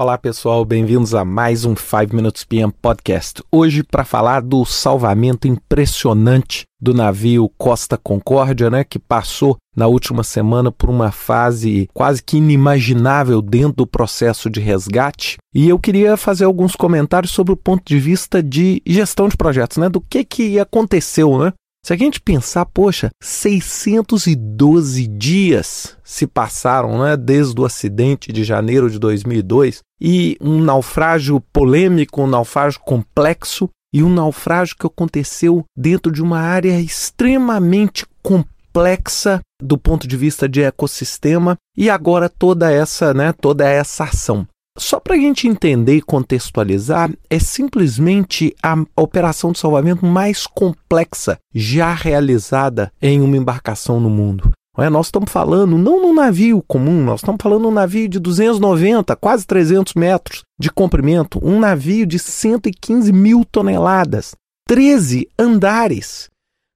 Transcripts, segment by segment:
Olá pessoal, bem-vindos a mais um 5 Minutes PM Podcast. Hoje para falar do salvamento impressionante do navio Costa Concórdia, né, que passou na última semana por uma fase quase que inimaginável dentro do processo de resgate. E eu queria fazer alguns comentários sobre o ponto de vista de gestão de projetos, né, do que que aconteceu, né? Se a gente pensar, poxa, 612 dias se passaram né, desde o acidente de janeiro de 2002 e um naufrágio polêmico, um naufrágio complexo e um naufrágio que aconteceu dentro de uma área extremamente complexa do ponto de vista de ecossistema e agora toda essa, né, toda essa ação. Só para a gente entender e contextualizar, é simplesmente a operação de salvamento mais complexa já realizada em uma embarcação no mundo. É, nós estamos falando não num navio comum, nós estamos falando num navio de 290, quase 300 metros de comprimento, um navio de 115 mil toneladas, 13 andares.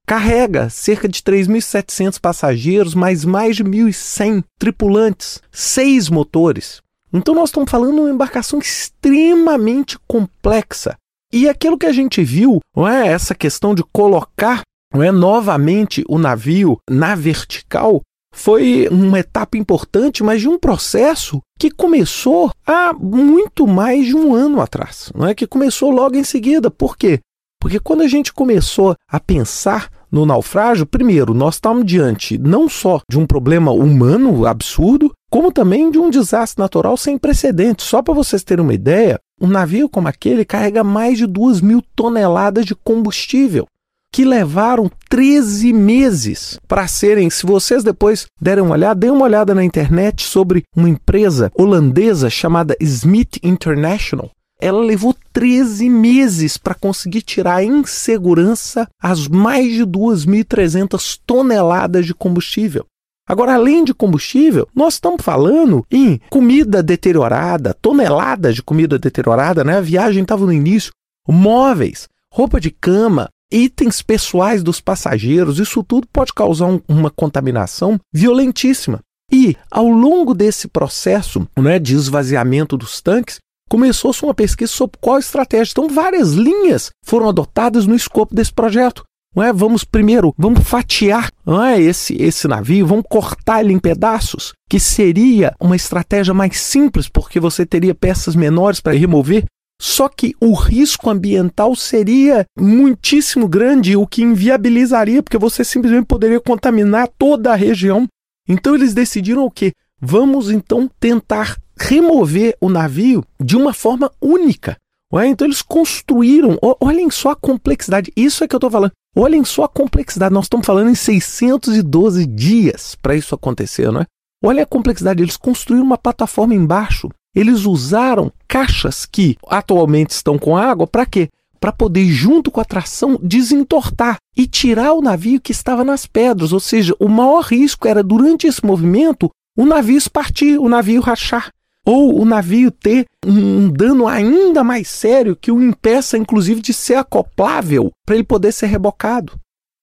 Carrega cerca de 3.700 passageiros, mais mais de 1.100 tripulantes, seis motores. Então nós estamos falando de uma embarcação extremamente complexa. E aquilo que a gente viu, não é essa questão de colocar não é, novamente o navio na vertical, foi uma etapa importante, mas de um processo que começou há muito mais de um ano atrás, não é que começou logo em seguida. Por quê? Porque quando a gente começou a pensar no naufrágio, primeiro, nós estamos diante não só de um problema humano absurdo, como também de um desastre natural sem precedentes. Só para vocês terem uma ideia, um navio como aquele carrega mais de 2 mil toneladas de combustível, que levaram 13 meses para serem. Se vocês depois derem uma olhada, deem uma olhada na internet sobre uma empresa holandesa chamada Smith International. Ela levou 13 meses para conseguir tirar em segurança as mais de 2.300 toneladas de combustível. Agora, além de combustível, nós estamos falando em comida deteriorada, toneladas de comida deteriorada, né? A viagem estava no início, móveis, roupa de cama, itens pessoais dos passageiros, isso tudo pode causar um, uma contaminação violentíssima. E ao longo desse processo né, de esvaziamento dos tanques, começou-se uma pesquisa sobre qual estratégia. Então, várias linhas foram adotadas no escopo desse projeto. Não é? Vamos primeiro, vamos fatiar não é? esse, esse navio, vamos cortar ele em pedaços, que seria uma estratégia mais simples, porque você teria peças menores para remover. Só que o risco ambiental seria muitíssimo grande, o que inviabilizaria, porque você simplesmente poderia contaminar toda a região. Então eles decidiram o quê? Vamos então tentar remover o navio de uma forma única. Ué, então eles construíram, olhem só a complexidade, isso é que eu estou falando. Olhem só a complexidade, nós estamos falando em 612 dias para isso acontecer, não é? Olha a complexidade, eles construíram uma plataforma embaixo. Eles usaram caixas que atualmente estão com água para quê? Para poder, junto com a tração, desentortar e tirar o navio que estava nas pedras. Ou seja, o maior risco era, durante esse movimento, o navio partir, o navio rachar ou o navio ter um dano ainda mais sério que o impeça, inclusive, de ser acoplável para ele poder ser rebocado.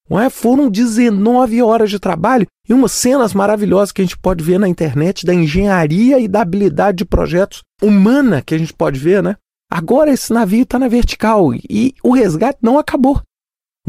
Não é? Foram 19 horas de trabalho e umas cenas maravilhosas que a gente pode ver na internet da engenharia e da habilidade de projetos humana que a gente pode ver, né? Agora esse navio está na vertical e o resgate não acabou.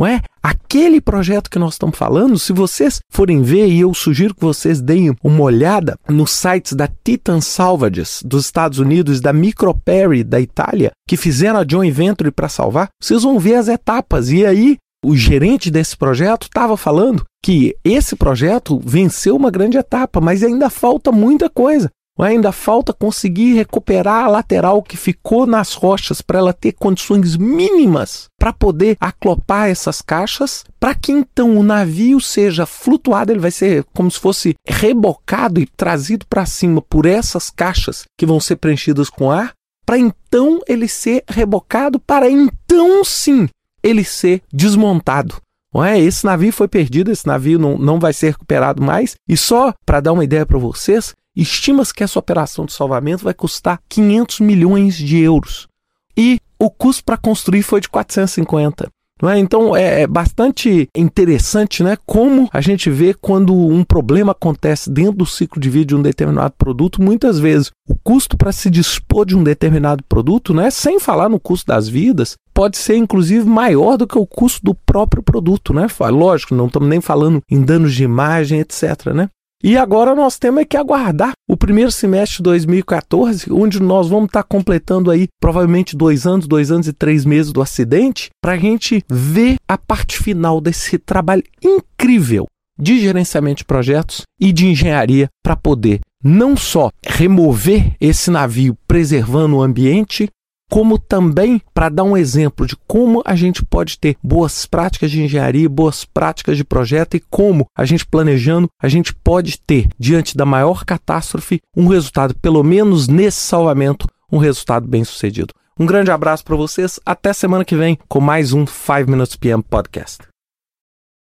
Não é? Aquele projeto que nós estamos falando, se vocês forem ver, e eu sugiro que vocês deem uma olhada nos sites da Titan Salvages dos Estados Unidos e da Microperry da Itália, que fizeram a joint venture para salvar, vocês vão ver as etapas. E aí, o gerente desse projeto estava falando que esse projeto venceu uma grande etapa, mas ainda falta muita coisa. Ainda falta conseguir recuperar a lateral que ficou nas rochas para ela ter condições mínimas para poder aclopar essas caixas, para que então o navio seja flutuado, ele vai ser como se fosse rebocado e trazido para cima por essas caixas que vão ser preenchidas com ar, para então ele ser rebocado, para então sim ele ser desmontado. Não é? Esse navio foi perdido, esse navio não, não vai ser recuperado mais. E só para dar uma ideia para vocês, Estima-se que essa operação de salvamento vai custar 500 milhões de euros. E o custo para construir foi de 450. Não é? Então é, é bastante interessante né, como a gente vê quando um problema acontece dentro do ciclo de vida de um determinado produto, muitas vezes o custo para se dispor de um determinado produto, né, sem falar no custo das vidas, pode ser inclusive maior do que o custo do próprio produto, né? Lógico, não estamos nem falando em danos de imagem, etc, né? E agora nós temos que aguardar o primeiro semestre de 2014, onde nós vamos estar completando aí provavelmente dois anos, dois anos e três meses do acidente, para a gente ver a parte final desse trabalho incrível de gerenciamento de projetos e de engenharia para poder não só remover esse navio preservando o ambiente, como também para dar um exemplo de como a gente pode ter boas práticas de engenharia, boas práticas de projeto e como a gente planejando, a gente pode ter, diante da maior catástrofe, um resultado, pelo menos nesse salvamento, um resultado bem sucedido. Um grande abraço para vocês, até semana que vem com mais um 5 Minutes PM Podcast.